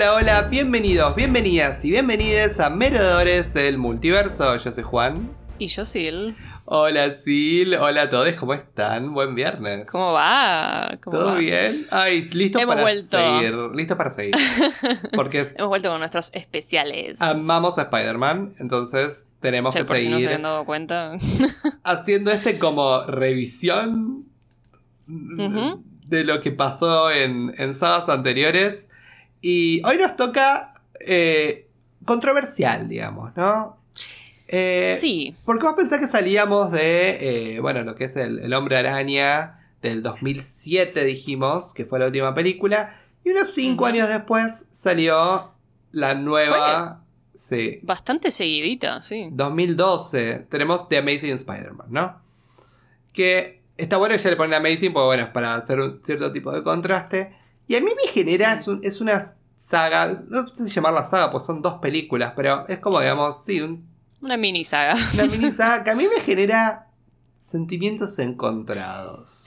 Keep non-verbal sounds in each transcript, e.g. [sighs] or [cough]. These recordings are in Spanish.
Hola, hola, bienvenidos, bienvenidas y bienvenidas a Merodores del Multiverso. Yo soy Juan. Y yo, Sil. Hola, Sil. Hola a todos, ¿cómo están? Buen viernes. ¿Cómo va? ¿Cómo ¿Todo va? bien? Ay, listo Hemos para vuelto. seguir. Listo para seguir. [laughs] Porque es- Hemos vuelto con nuestros especiales. amamos a Spider-Man, entonces tenemos Sí, que por si no se seguir habían dado cuenta. [laughs] haciendo este como revisión de lo que pasó en, en sagas anteriores. Y hoy nos toca eh, controversial, digamos, ¿no? Eh, sí. Porque vos pensás que salíamos de, eh, bueno, lo que es el, el Hombre Araña del 2007, dijimos, que fue la última película. Y unos cinco años después salió la nueva... Sí. Bastante seguidita, sí. 2012 tenemos The Amazing Spider-Man, ¿no? Que está bueno que ya le ponen Amazing, porque bueno, es para hacer un cierto tipo de contraste. Y a mí me genera, es, un- es una saga, no sé si llamarla saga, pues son dos películas, pero es como, digamos, sí, un- Una mini saga. una mini saga que a mí me genera sentimientos encontrados.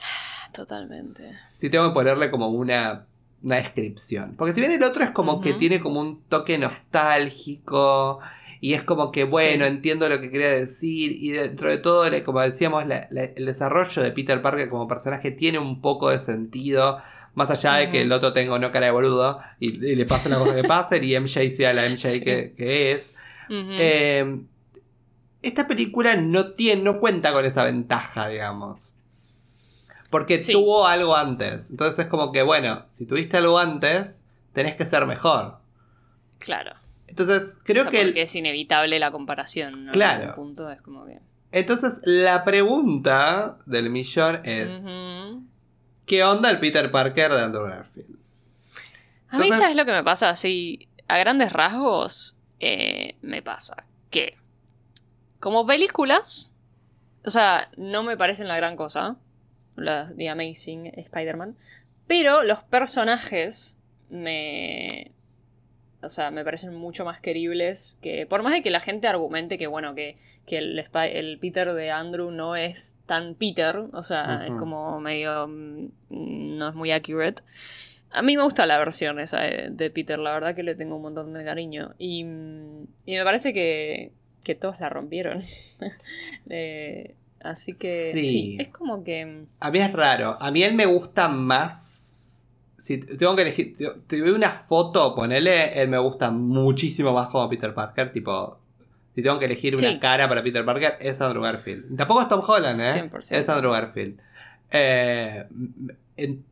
Totalmente. Si tengo que ponerle como una, una descripción. Porque si bien el otro es como que tiene como un toque nostálgico. Y es como que, bueno, Sí. entiendo lo que quería decir. Y dentro de todo, le- como decíamos, la- la- el desarrollo de Peter Parker como personaje tiene un poco de sentido. Más allá de que el otro tenga o no cara de boludo. Y, y le pase la cosa que pase. Y MJ sea la MJ Sí. que, que es. Eh, esta película no tiene, no cuenta con esa ventaja, digamos. Porque Sí. tuvo algo antes. Entonces es como que, bueno, si tuviste algo antes, tenés que ser mejor. claro. Entonces, O creo sea, que. el- es inevitable la comparación. ¿no? Claro. En un punto es como que. Entonces, la pregunta del millón es. ¿Qué onda el Peter Parker de Andrew Garfield? A mí, Entonces- ¿sabes lo que me pasa? Así, a grandes rasgos, eh, me pasa que, como películas, o sea, no me parecen la gran cosa, las de Amazing Spider-Man, pero los personajes me. O sea, me parecen mucho más queribles que. Por más de que la gente argumente que, bueno, que, que el, el Peter de Andrew no es tan Peter, o sea, es como medio. mm, no es muy accurate. A mí me gusta la versión esa de, de Peter, la verdad que le tengo un montón de cariño. Y, mm, y me parece que, que todos la rompieron. [laughs] Eh, así que Sí. sí. es como que... mm, A mí es raro. A mí él me gusta más. Si tengo que elegir. Te te doy una foto, ponele. Él me gusta muchísimo más como Peter Parker. Tipo. Si tengo que elegir una Sí. cara para Peter Parker, es Andrew Garfield. Tampoco es Tom Holland, ¿eh? 100%. Es Andrew Garfield. Eh,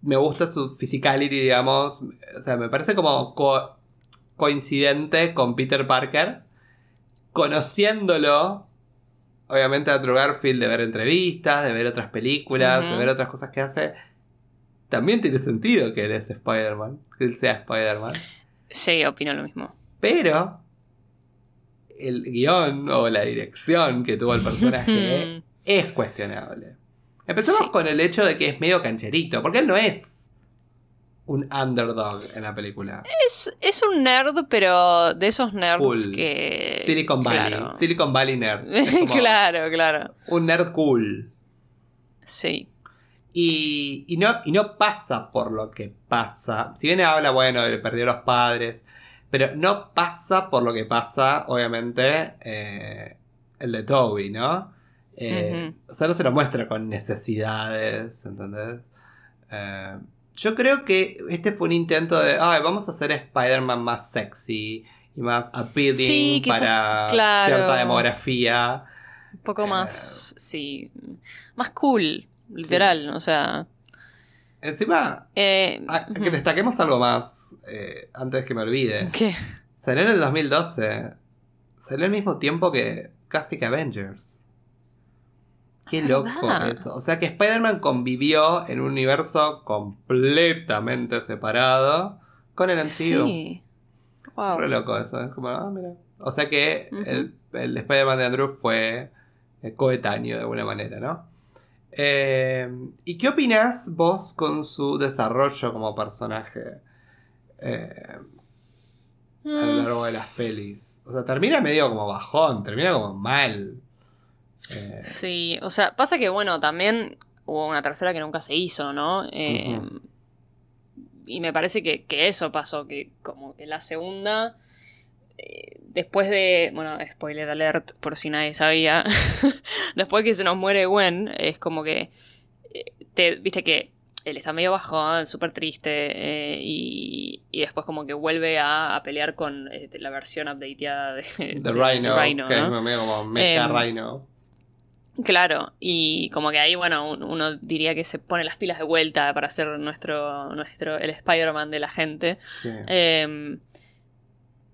me gusta su physicality, digamos. O sea, me parece como co- coincidente con Peter Parker. Conociéndolo, obviamente, a Andrew Garfield, de ver entrevistas, de ver otras películas, de ver otras cosas que hace. También tiene sentido que él es Spider-Man, que él sea Spider-Man. Sí, opino lo mismo. Pero el guion o la dirección que tuvo el personaje [laughs] es cuestionable. Empecemos Sí. con el hecho de que es medio cancherito, porque él no es un underdog en la película. es, es un nerd, pero de esos nerds Cool. que... Silicon Valley, Claro. Silicon Valley nerd. [laughs] Claro, claro. Un nerd cool. Sí. Y, y no, y no pasa por lo que pasa. Si bien habla, bueno, de perdió a los padres, pero no pasa por lo que pasa, obviamente, eh, el de Toby, ¿no? Eh, O sea, no se lo muestra con necesidades, ¿entendés? Eh, yo creo que este fue un intento de, ay, vamos a hacer a Spider-Man más sexy y más appealing Sí, quizás- para claro. cierta demografía. Un poco Eh. más, sí, más cool, literal, o sea... Encima, eh, Ah, que destaquemos algo más eh, antes que me olvide. ¿Qué? Salió en el 2012. Salió al mismo tiempo que casi que Avengers. Qué ¿Verdad? loco eso. O sea que Spider-Man convivió en un universo completamente separado con el MCU. Sí. Wow. Re loco eso. Es como, ah, mira. O sea que el, el Spider-Man de Andrew fue eh, coetáneo de alguna manera, ¿no? Eh, ¿Y qué opinas vos con su desarrollo como personaje eh, a lo Mm, largo de las pelis? O sea, termina medio como bajón, termina como mal. Eh, Sí, o sea, pasa que bueno, también hubo una tercera que nunca se hizo, ¿no? Y me parece que, que eso pasó, que como que la segunda, después de, bueno, spoiler alert por si nadie sabía, [laughs] después que se nos muere Gwen, es como que, eh, te, viste que él está medio bajo, súper triste, eh, y, y después como que vuelve a, a pelear con este, la versión updateada de, [laughs] de- Rhino, de Rhino, que ¿no? es medio como Mecha Em, Rhino. Claro, y como que ahí, bueno, un- uno diría que se pone las pilas de vuelta para ser nuestro, nuestro el Spider-Man de la gente. Sí.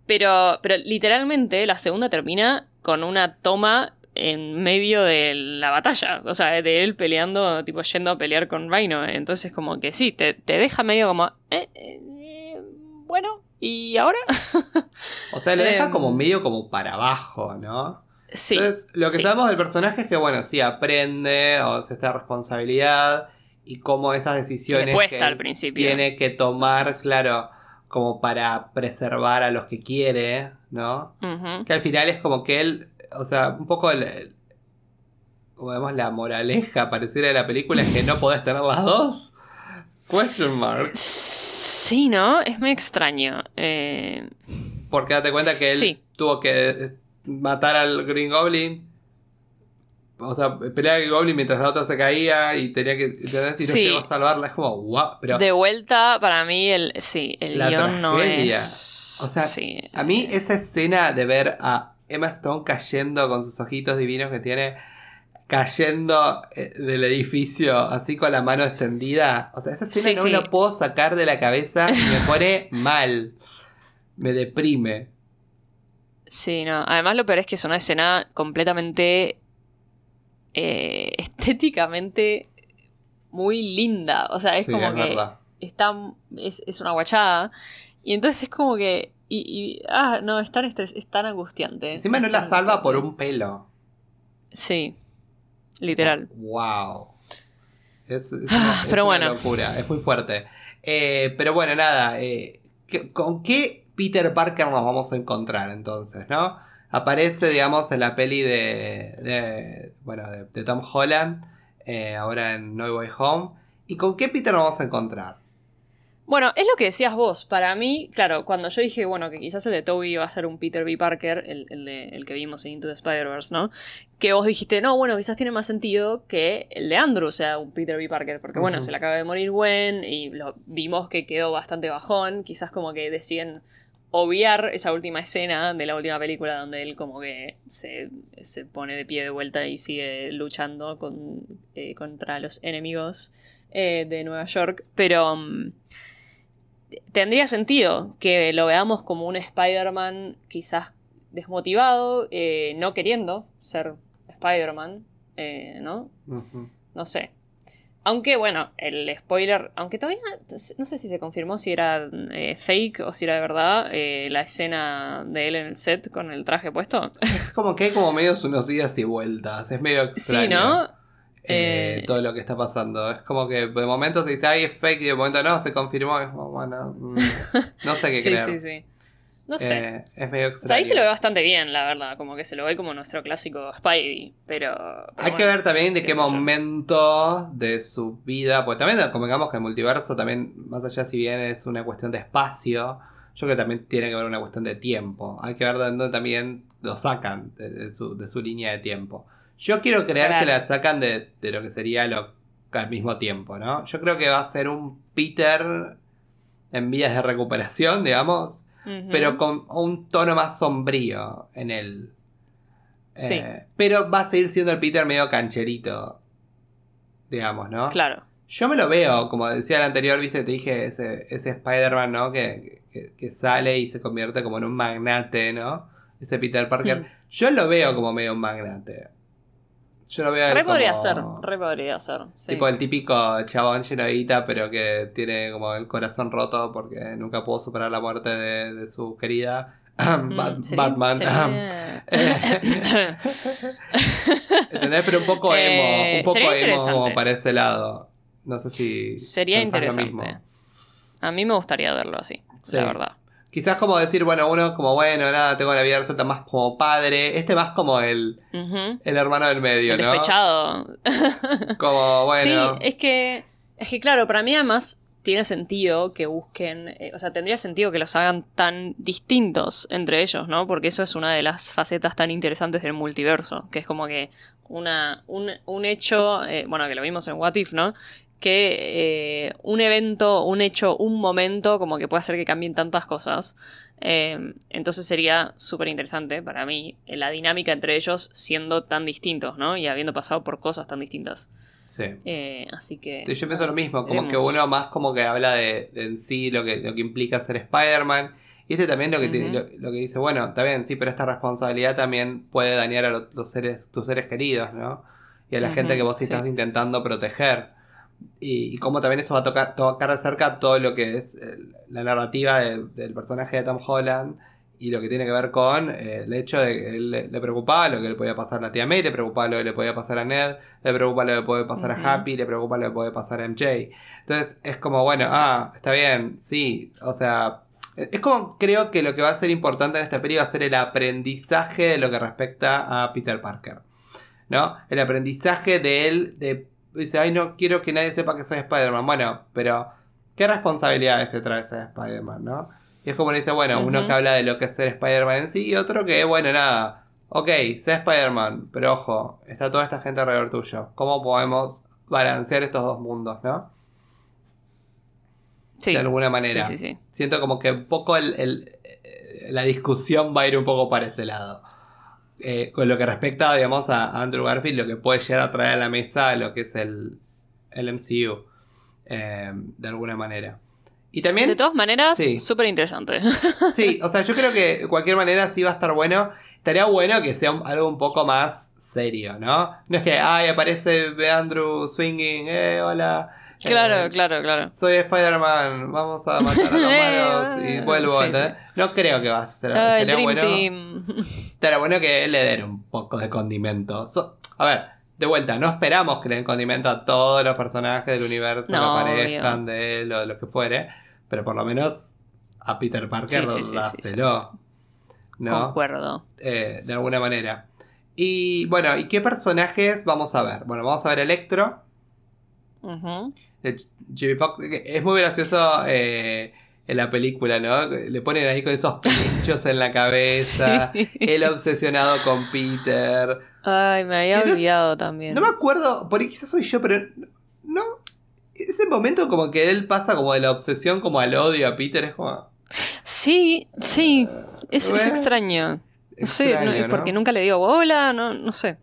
Pero, pero literalmente la segunda termina con una toma en medio de la batalla. O sea, de él peleando, tipo yendo a pelear con Rhino. Entonces, como que sí, te, te deja medio como. eh, eh, eh, bueno, ¿y ahora? [laughs] O sea, lo deja em, como medio como para abajo, ¿no? sí. Entonces, lo que sí. sabemos del personaje es que, bueno, sí, aprende, o sea, esta responsabilidad y cómo esas decisiones Le que al principio. tiene que tomar, claro, como para preservar a los que quiere, ¿no? Que al final es como que él, o sea, un poco el, el- como vemos la moraleja pareciera de la película es que no podés tener las dos. Question mark. Sí, ¿no? Es muy extraño. Eh, Porque date cuenta que él Sí. tuvo que matar al Green Goblin. O sea, pelear al Goblin mientras la otra se caía y tenía que. ¿Entendés? Y no Sí. llegó a salvarla. Es como, wow. Pero de vuelta, para mí, el, sí, el La guion no es. O sea, sí. a mí esa escena de ver a Emma Stone cayendo con sus ojitos divinos que tiene. Cayendo eh, del edificio así con la mano extendida. O sea, esa escena Sí, no me la puedo sacar de la cabeza y me pone [laughs] mal. Me deprime. Sí, no. Además, lo peor es que es una escena completamente. Eh, [laughs] estéticamente muy linda. O sea, es Sí, como es que. verdad. Está, es, es una guachada. Y entonces es como que. Y, y- ah, no, es tan, estres- es tan angustiante. Encima no la salva por un pelo. Sí. Literal. Wow. Es, es [sighs] una, pero una bueno. locura, es muy fuerte. Eh, pero bueno, nada. eh, ¿qué- ¿Con qué Peter Parker nos vamos a encontrar entonces, no? Aparece, digamos, en la peli de. de- bueno, de, de Tom Holland. eh, ahora en No Way Home. ¿Y con qué Peter nos vamos a encontrar? Bueno, es lo que decías vos. Para mí, claro, cuando yo dije, bueno, que quizás el de Toby iba a ser un Peter B. Parker, el, el de- el que vimos en Into the Spider-Verse, ¿no? Que vos dijiste, no, bueno, quizás tiene más sentido que el de Andrew sea un Peter B. Parker. Porque, bueno, se le acaba de morir Gwen y lo, vimos que quedó bastante bajón. Quizás como que deciden obviar esa última escena de la última película donde él como que se, se pone de pie de vuelta y sigue luchando con, eh, contra los enemigos eh, de Nueva York. Pero... mm, tendría sentido que lo veamos como un Spider-Man quizás desmotivado, eh, no queriendo ser Spider-Man, ¿no? No sé. Aunque, bueno, el spoiler, aunque todavía no sé si se confirmó si era eh, fake o si era de verdad eh, la escena de él en el set con el traje puesto. Es como que hay como medios unos días y vueltas. Es medio extraño. sí, ¿no? eh, Eh, todo lo que está pasando. Es como que de momento se dice, ay, es fake, y de momento no, se confirmó. Es como, bueno, mm, no sé qué [laughs] sí, creer. sí, sí. No sé. Eh, es medio o extraño. sea, ahí se lo ve bastante bien, la verdad. Como que se lo ve como nuestro clásico Spidey. Pero. pero Hay que ver también de qué momento de su vida, porque también convengamos que el multiverso también, más allá si bien es una cuestión de espacio, yo creo que también tiene que ver una cuestión de tiempo. Hay que ver de dónde también lo sacan de, de su, de su línea de tiempo. Yo quiero creer Claro. que la sacan de, de lo que sería lo al mismo tiempo, ¿no? Yo creo que va a ser un Peter en vías de recuperación, digamos, Pero con un tono más sombrío en él. Sí. Eh, pero va a seguir siendo el Peter medio cancherito, digamos, ¿no? Claro. Yo me lo veo, como decía el anterior, viste, te dije ese, ese Spider-Man, ¿no? Que, que- que sale y se convierte como en un magnate, ¿no? Ese Peter Parker. Hmm. Yo lo veo como medio un magnate. Yo lo veo Re podría como- ser, re podría ser. Sí. Tipo el típico chabón lleno de guita, pero que tiene como el corazón roto porque nunca pudo superar la muerte de, de su querida [clears throat] Mm, Batman. sería- [clears throat] ¿Entendés? Pero un poco [laughs] emo. Eh, un poco emo como para ese lado. No sé si. Sería interesante. A mí me gustaría verlo así, Sí. la verdad. Quizás como decir, bueno, uno como bueno, nada, tengo la vida resuelta más como padre. Este más como el, el hermano del medio, El ¿no? despechado. Como, bueno. Sí, es que, es que claro, para mí además tiene sentido que busquen, eh, o sea, tendría sentido que los hagan tan distintos entre ellos, ¿no? Porque eso es una de las facetas tan interesantes del multiverso, que es como que una, un, un hecho, eh, bueno, que lo vimos en What If, ¿no? Que eh, un evento, un hecho, un momento, como que puede hacer que cambien tantas cosas. Eh, entonces sería súper interesante para mí la dinámica entre ellos siendo tan distintos, ¿no? Y habiendo pasado por cosas tan distintas. Sí. Eh, así que. Sí, yo pienso lo mismo, como que uno más como que habla de, de en sí lo que, lo que implica ser Spider-Man. Y este también lo que, te- lo, lo que dice, bueno, está bien, sí, pero esta responsabilidad también puede dañar a lo- los seres, tus seres queridos, ¿no? Y a la gente que vos sí. estás intentando proteger. Y, y cómo también eso va a tocar, tocar de cerca todo lo que es la narrativa de- del personaje de Tom Holland y lo que tiene que ver con eh, el hecho de que él le, le preocupaba lo que le podía pasar a la tía May, le preocupaba lo que le podía pasar a Ned, le preocupa lo que puede pasar a Happy, le preocupa lo que puede pasar a MJ. Entonces es como, bueno, ah, está bien, sí, o sea, es como creo que lo que va a ser importante en esta peli va a ser el aprendizaje de lo que respecta a Peter Parker. ¿No? El aprendizaje de él, de, dice, ay, no quiero que nadie sepa que soy Spider-Man. Bueno, pero ¿qué responsabilidades te trae ser Spider-Man, no? Y es como le dice, bueno, uno que habla de lo que es ser Spider-Man en sí y otro que, bueno, nada. Ok, sé Spider-Man, pero ojo, está toda esta gente alrededor tuyo. ¿Cómo podemos balancear estos dos mundos, no? Sí. De alguna manera. Sí, sí, sí. Siento como que un poco el- el- la discusión va a ir un poco para ese lado. Eh, con lo que respecta, digamos, a Andrew Garfield, lo que puede llegar a traer a la mesa lo que es el, el MCU, eh, de alguna manera. Y también, De todas maneras, Sí. súper interesante. sí, o sea, yo creo que de cualquier manera sí va a estar bueno. Estaría bueno que sea un- algo un poco más serio, ¿no? No es que, ay, aparece Andrew swinging, eh, hola. Eh, claro, claro, claro. soy Spider-Man, vamos a matar a los [laughs] malos y vuelvo. No creo que vaya a ser Ah, estaría Dream bueno, [laughs] estaría bueno que le den un poco de condimento. So- a ver, de vuelta, no esperamos que le den condimento a todos los personajes del universo que No, aparezcan de él o de lo que fuere, pero por lo menos a Peter Parker Sí, dáselo, ¿no? Concuerdo. Eh, de alguna manera. Y bueno, ¿y qué personajes vamos a ver? Bueno, vamos a ver Electro, de Jimmy Fox, es muy gracioso eh, en la película, ¿no? Le ponen ahí con esos pinchos en la cabeza. [laughs] Sí. Él obsesionado con Peter. Ay, me había Que no- olvidado también. No me acuerdo, por ahí quizás soy yo, pero no. Ese momento como que él pasa como de la obsesión como al odio a Peter, es como... Sí, sí. Es, es extraño. No no- ¿no? porque nunca le digo bola, no, no sé.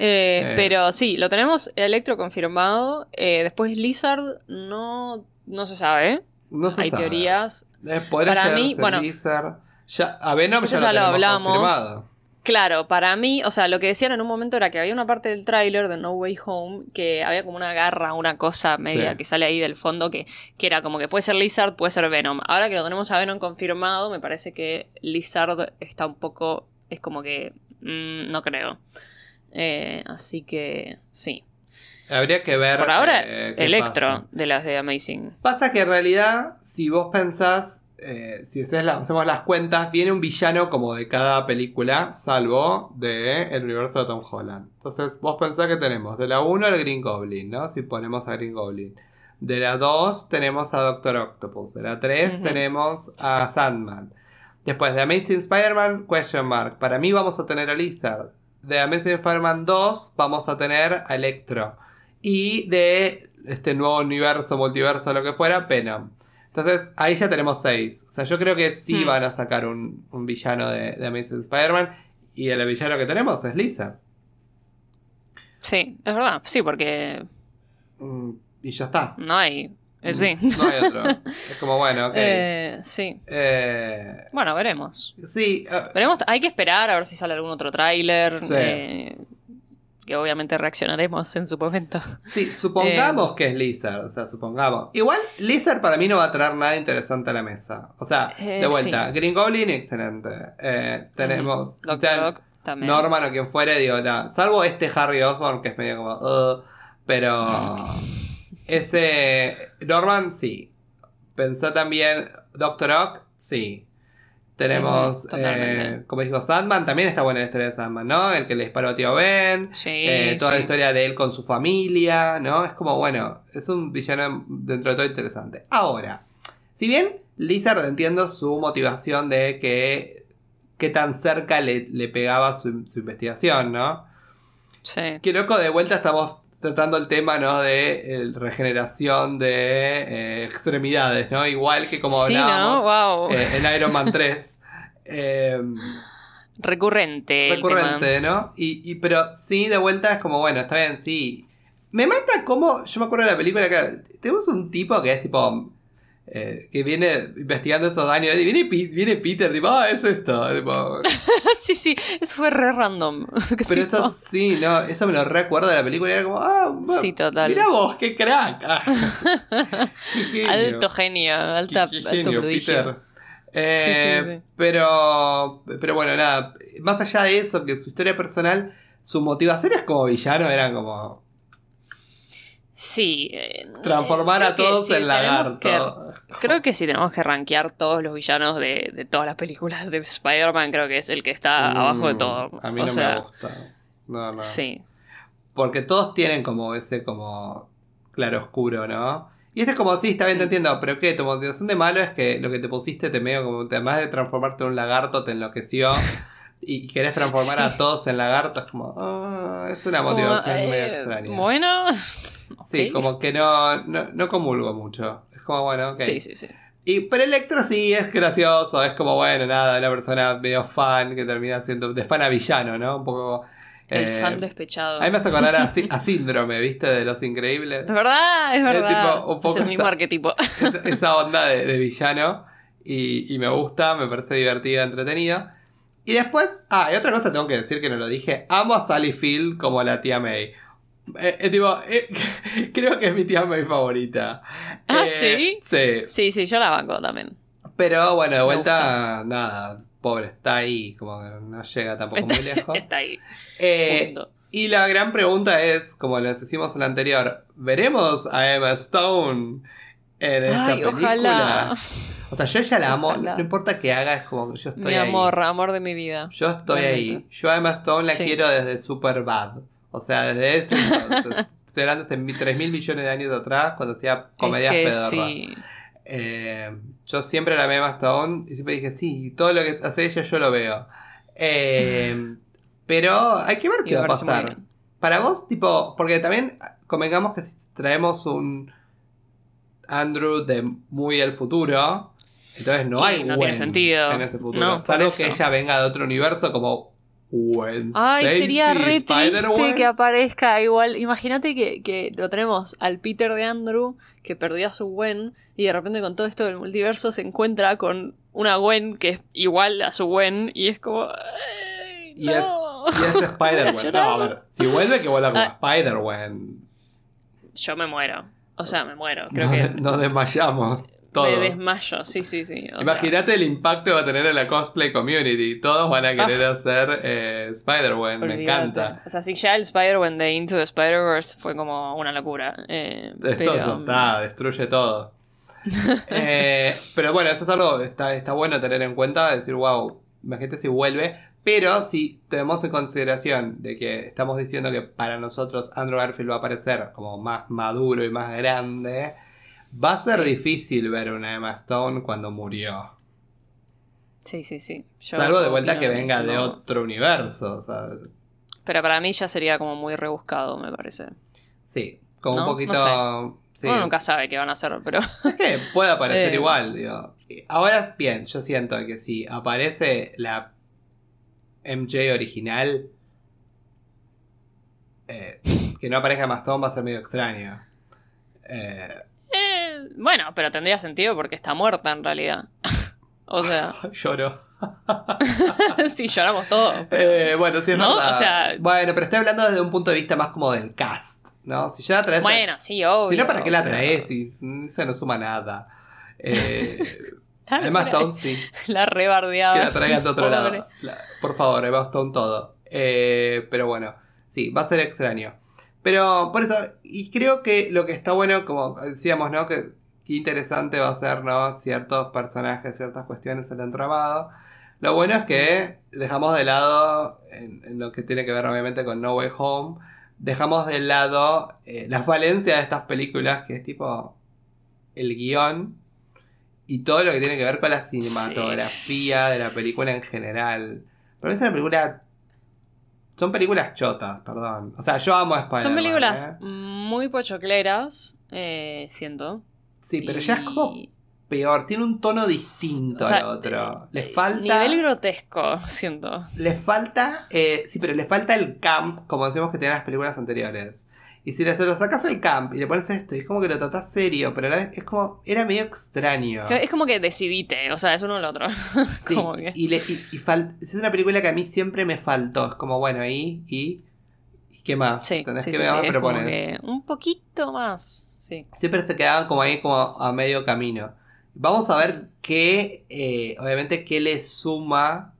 Eh, Eh. Pero sí, lo tenemos Electro confirmado. Eh, después Lizard no, no se sabe. No se Hay sabe. teorías. Eh, podría Para mí, bueno, Lizard. Ya, a Venom ya, ya lo, lo hablamos. confirmado. Claro, para mí, o sea, lo que decían en un momento era que había una parte del tráiler de No Way Home que había como una garra, una cosa media Sí. que sale ahí del fondo que, que era como que puede ser Lizard, puede ser Venom. Ahora que lo tenemos a Venom confirmado, me parece que Lizard está un poco, es como que, mm, no creo. Eh, así que, sí. Habría que ver... Por ahora, eh, qué Electro pasa. de las de Amazing. Pasa que en realidad, si vos pensás, eh, si haces la- hacemos las cuentas, viene un villano como de cada película, salvo de el universo de Tom Holland. Entonces, vos pensás que tenemos de la 1 al Green Goblin, ¿no? Si ponemos a Green Goblin. De la 2 tenemos a Doctor Octopus. De la 3 Ujú. tenemos a Sandman. Después de Amazing Spider-Man, question mark. Para mí vamos a tener a Lizard. De Amazing Spider-Man 2 vamos a tener a Electro. Y de este nuevo universo, multiverso, lo que fuera, Venom. Entonces ahí ya tenemos 6. O sea, yo creo que sí Hmm. van a sacar un, un villano de, de Amazing Spider-Man. Y el villano que tenemos es Lizard. Sí, es verdad, sí, porque Mm, y ya está. no hay. Eh, sí. No hay otro. [laughs] es como, bueno, ok. Eh, sí. Eh, Bueno, veremos. sí, eh, Veremos, hay que esperar a ver si sale algún otro tráiler. Sí. eh, que obviamente reaccionaremos en su momento. Sí, supongamos que es Lizard, o sea, supongamos. Igual, Lizard para mí no va a traer nada interesante a la mesa. O sea, Eh, de vuelta, sí. Green Goblin, excelente. Eh, tenemos si Doctor Doc también. Norman o quien fuere, digo, nada, salvo este Harry Osborn que es medio como, pero [laughs] ese Norman sí. Pensá también Doctor Ock, sí. Tenemos, eh, como dijo Sandman, también está buena la historia de Sandman, ¿no? El que le disparó a tío Ben. Sí, eh, toda la historia de él con su familia, ¿no? Es como, bueno, es un villano dentro de todo interesante. Ahora, si bien Lizard entiendo su motivación de que qué tan cerca le, le pegaba su, su investigación, ¿no? Sí. Que loco, de vuelta estamos tratando el tema, ¿no? De eh, regeneración de eh, extremidades, ¿no? Igual que como Sí, ¿no? Wow. eh, en Iron Man 3. [laughs] eh, recurrente. recurrente, ¿no? Y, y- pero sí, de vuelta es como, bueno, está bien, sí. Me mata como, yo me acuerdo de la película que tenemos un tipo que es tipo, eh, que viene investigando esos daños y viene, viene Peter, tipo, ah, es esto. tipo, [laughs] sí, sí, eso fue re random. [laughs] Pero tipo- eso sí, no, eso me lo recuerdo de la película y era como, ah, bueno, Sí, total. Mira vos, qué crack. [laughs] Qué genio. Alto genio, alta, Qué- qué alto prodigio. Peter. Eh, Sí, sí, sí. Pero, pero bueno, nada. Más allá de eso, que su historia personal, sus motivaciones como villano eran como Sí. eh, transformar a creo que todos sí, en que- lagarto. Creo que si tenemos que rankear todos los villanos de, de todas las películas de Spider-Man, creo que es el que está Mm, abajo de todo. A mí o no sea, me gusta. No, no. sí. Porque todos tienen como ese como claro oscuro, ¿no? Y este es como, sí, está bien, te entiendo, pero ¿qué? Tu motivación de malo es que lo que te pusiste te medio como, además de transformarte en un lagarto, te enloqueció. [laughs] Y querés transformar a todos en lagartos, como, ah, es una Como, motivación medio eh, extraña. Bueno. Sí, como que no, no, no comulgo mucho. Es como, bueno, ok. Sí, sí, sí. Y, pero Electro sí es gracioso, es como, bueno, nada, una persona medio fan que termina siendo de fan a villano, ¿no? Un poco. El eh, fan despechado. A mí me hace acordar a, a [laughs] Síndrome, ¿viste? De Los Increíbles. Es verdad, es verdad. tipo, un poco es el mismo esa- arquetipo. Es- esa onda de, de villano. Y, y me gusta, me parece divertida, entretenida. Y después, ah, y otra cosa tengo que decir que no lo dije. Amo a Sally Field como la tía May. Eh, eh, tipo, eh, [laughs] creo que es mi tía May favorita. Ah, Eh, Sí. Sí, sí, yo la banco también. Pero bueno, de vuelta, nada, pobre, está ahí, como que no llega tampoco muy [laughs] lejos. Está ahí. Y la gran pregunta es, como les decimos en la anterior, ¿veremos a Emma Stone en esta Ay, película? ojalá. O sea, yo ya la amo, Ojalá. no importa qué haga, es como que yo estoy Mi ahí. amor, amor de mi vida. Yo estoy Realmente. ahí. Yo a Emma Stone la Sí. quiero desde Super Bad. O sea, desde ese entonces. [laughs] Estoy hablando hace 3 mil millones de años atrás, cuando hacía comedias es que sí. Eh, yo siempre la amé a Emma Stone y siempre dije, sí, todo lo que hace ella yo lo veo. Eh, [laughs] pero hay que ver qué va a pasar. Para vos, tipo, porque también convengamos que si traemos un Andrew de muy el futuro, entonces no Y hay no tiene sentido. en ese futuro. No, Salvo que ella venga de otro universo como Gwen Ay, Stacy, sería re triste que aparezca igual. Imagínate que, que lo tenemos al Peter de Andrew que perdió a su Gwen y de repente con todo esto del multiverso se encuentra con una Gwen que es igual a su Gwen y es como... "Ay, Y es- no". Y es Voy a Spider-Gwen. [laughs] No, a ver, si vuelve que vuelva como Ah. Spider-Gwen. Yo me muero. O sea, me muero. Creo que nos desmayamos. Todos. me desmayo. Sí, sí, sí. Imagínate el impacto que va a tener en la cosplay community. Todos van a querer Ah. hacer eh, Spider-Man. Me encanta. O sea, si ya el Spider-Man de Into the Spider-Verse fue como una locura. eh, Esto pero, está, destruye todo. [laughs] Eh, pero bueno, eso es algo que está, está bueno tener en cuenta. Decir, wow, imagínate si vuelve. Pero si tenemos en consideración de que estamos diciendo que para nosotros Andrew Garfield va a aparecer como más maduro y más grande, va a ser difícil ver una Emma Stone cuando murió. Sí, sí, sí. Yo Salvo de vuelta que venga de otro universo. Sea, Pero para mí ya sería como muy rebuscado, me parece. sí, como ¿No? un poquito. No sí. Uno nunca sabe qué van a hacer, pero. [laughs] Es que puede aparecer [laughs] Eh. igual, digo. Ahora bien, yo siento que si aparece la MJ original, eh, que no aparezca Mastón va a ser medio extraño. Eh, bueno, pero tendría sentido porque está muerta en realidad. [laughs] o sea, [laughs] lloro. [laughs] sí, lloramos todos. Eh, bueno, sí es ¿No? verdad. O sea- bueno, pero estoy hablando desde un punto de vista más como del cast, ¿no? Si ya la traes. Bueno, sí, obvio. si no, ¿para qué la traes? Si se no suma nada. Eh, La además, re- Stone sí. La rebardeaba. Que la traigan de otro Pobre. lado. La- por favor, Emma Stone todo. Eh, pero bueno, sí, va a ser extraño. Pero por eso, y creo que lo que está bueno, como decíamos, ¿no? Que qué interesante va a ser, ¿no? Ciertos personajes, ciertas cuestiones el entramado. Lo bueno es que dejamos de lado, en, lo que tiene que ver obviamente con No Way Home, dejamos de lado eh, la falencia de estas películas, que es tipo el guion y todo lo que tiene que ver con la cinematografía de la película en general. Pero es una película. Son películas chotas, perdón. O sea, yo amo a Spider-Man. Son películas ¿eh? muy pochocleras, eh, siento. Sí, pero ya es como peor. Tiene un tono distinto O sea, al otro. Le eh, falta. Nivel grotesco, [laughs] siento. Le falta. eh, sí, pero le falta el camp, como decimos que tenían las películas anteriores. Y si le, se lo sacas el camp y le pones esto, es como que lo tratás serio, pero a la vez es como. Era medio extraño. Es como que decidite, o sea, es uno o el otro. [laughs] Sí, como que- y, le, y, y fal- es una película que a mí siempre me faltó. Es como, bueno, ahí y. ¿Y qué más? Sí, ¿Entendés? sí, ¿Qué sí, más propones? que un poquito más, sí. Siempre se quedaban como ahí, como a medio camino. Vamos a ver qué, eh, obviamente, qué le suma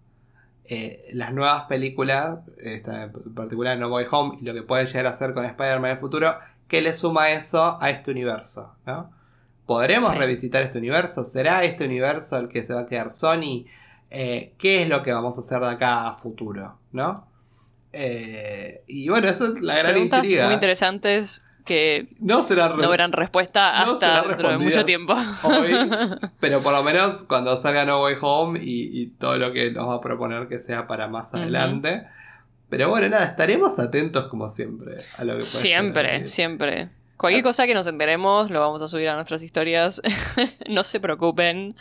eh, las nuevas películas, esta en particular No Way Home, y lo que pueden llegar a hacer con Spider-Man en el futuro, qué le suma eso a este universo, ¿no? ¿Podremos Sí. revisitar este universo? ¿Será este universo el que se va a quedar Sony? Eh, ¿Qué es lo que vamos a hacer de acá a futuro? ¿No? Eh, y bueno, eso es la gran Preguntas intriga. muy interesantes que No será no verán respuesta no hasta serán dentro de mucho tiempo. hoy, [laughs] pero por lo menos cuando salga No Way Home y, y todo lo que nos va a proponer que sea para más adelante. Pero bueno, nada, estaremos atentos como siempre a lo que pueda Siempre, siempre. Ah. Cualquier cosa que nos enteremos lo vamos a subir a nuestras historias. [laughs] no se preocupen.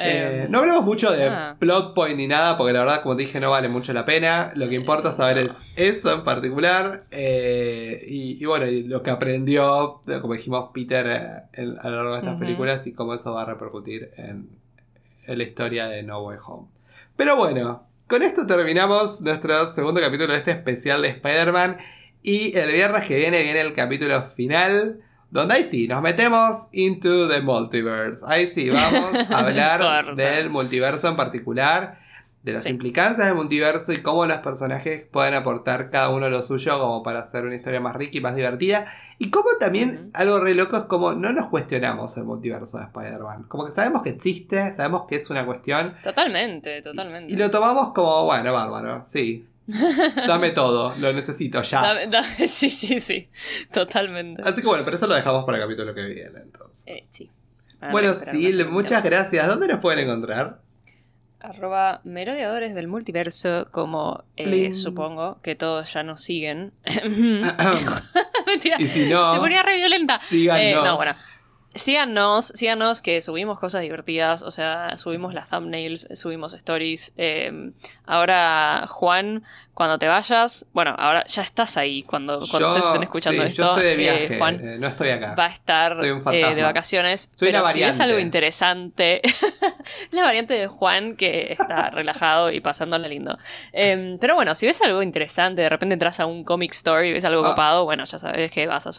Eh, Eh, no hablamos mucho de ah. plot point ni nada, porque la verdad, como te dije, no vale mucho la pena. Lo que importa saber no. es eso en particular. eh, y, y bueno, y lo que aprendió, como dijimos, Peter eh, en- a lo largo de estas películas y cómo eso va a repercutir en, en la historia de No Way Home. Pero bueno, con esto terminamos nuestro segundo capítulo de este especial de Spider-Man. Y el viernes que viene viene el capítulo final. Donde ahí sí, nos metemos into the multiverse. Ahí sí, vamos [laughs] a hablar del multiverso en particular, de las Sí. implicancias del multiverso y cómo los personajes pueden aportar cada uno lo suyo como para hacer una historia más rica y más divertida. Y cómo también algo re loco es como no nos cuestionamos el multiverso de Spider-Man. Como que sabemos que existe, sabemos que es una cuestión Totalmente, totalmente. y lo tomamos como, bueno, bárbaro, sí. [laughs] Dame todo, lo necesito ya. Dame- dame- [laughs] sí, sí, sí. Totalmente. Así que bueno, pero eso lo dejamos para el capítulo que viene entonces. Eh, sí. Bueno, Sil, semanita muchas gracias. ¿Dónde nos pueden encontrar? Arroba merodeadores del multiverso, como eh, supongo que todos ya nos siguen. [coughs] [coughs] [coughs] Mentira. y si no, Se ponía re violenta. síganos. Eh, no, bueno. Síganos, síganos que subimos cosas divertidas, o sea, subimos las thumbnails, subimos stories. eh, ahora, Juan, cuando te vayas, bueno, ahora ya estás ahí cuando, cuando Yo- ustedes estén escuchando sí, esto. Yo estoy de eh, Juan eh, no estoy acá. va a estar eh, de vacaciones. Soy pero si ves variante. algo interesante, [laughs] la variante de Juan que está relajado y pasándola lindo. Em, pero bueno, si ves algo interesante, de repente entras a un comic store y ves algo Ah. copado, bueno, ya sabes que vas a.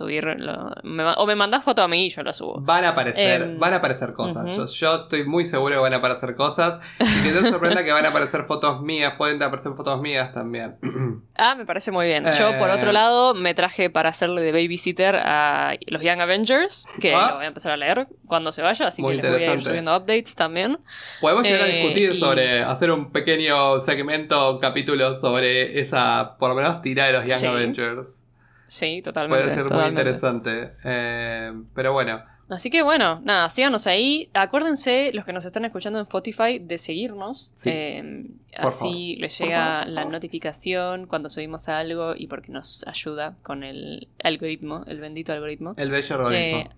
Me ma- o me mandás foto a mí y yo la subo. Van a aparecer, Em, van a aparecer cosas. yo, yo estoy muy seguro que van a aparecer cosas. Y que te sorprenda que van a aparecer fotos mías. Pueden aparecer fotos mías también. [clears throat] Ah, me parece muy bien. Yo, por Eh. otro lado, me traje para hacerle de babysitter a los Young Avengers, que Ah. lo voy a empezar a leer cuando se vaya, así Muy que les voy a ir subiendo updates también. Podemos llegar a Eh, discutir y- sobre hacer un pequeño segmento, un capítulo sobre esa, por lo menos, tira de los Young Sí. Avengers. Sí, totalmente. Puede ser muy interesante. Eh, pero bueno, Así que bueno, nada, síganos ahí. Acuérdense, los que nos están escuchando en Spotify, de seguirnos. Sí. Eh, Por así les Por llega favor, por la favor. notificación cuando subimos algo y porque nos ayuda con el algoritmo, el bendito algoritmo. el bello algoritmo.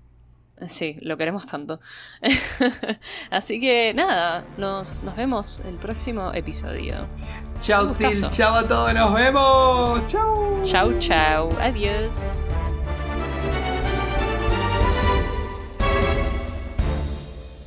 Eh, sí, lo queremos tanto. [laughs] así que nada, nos, nos vemos el próximo episodio. Chao, Sil. Chao a todos. Nos vemos. Chao. Chau, chau. Adiós.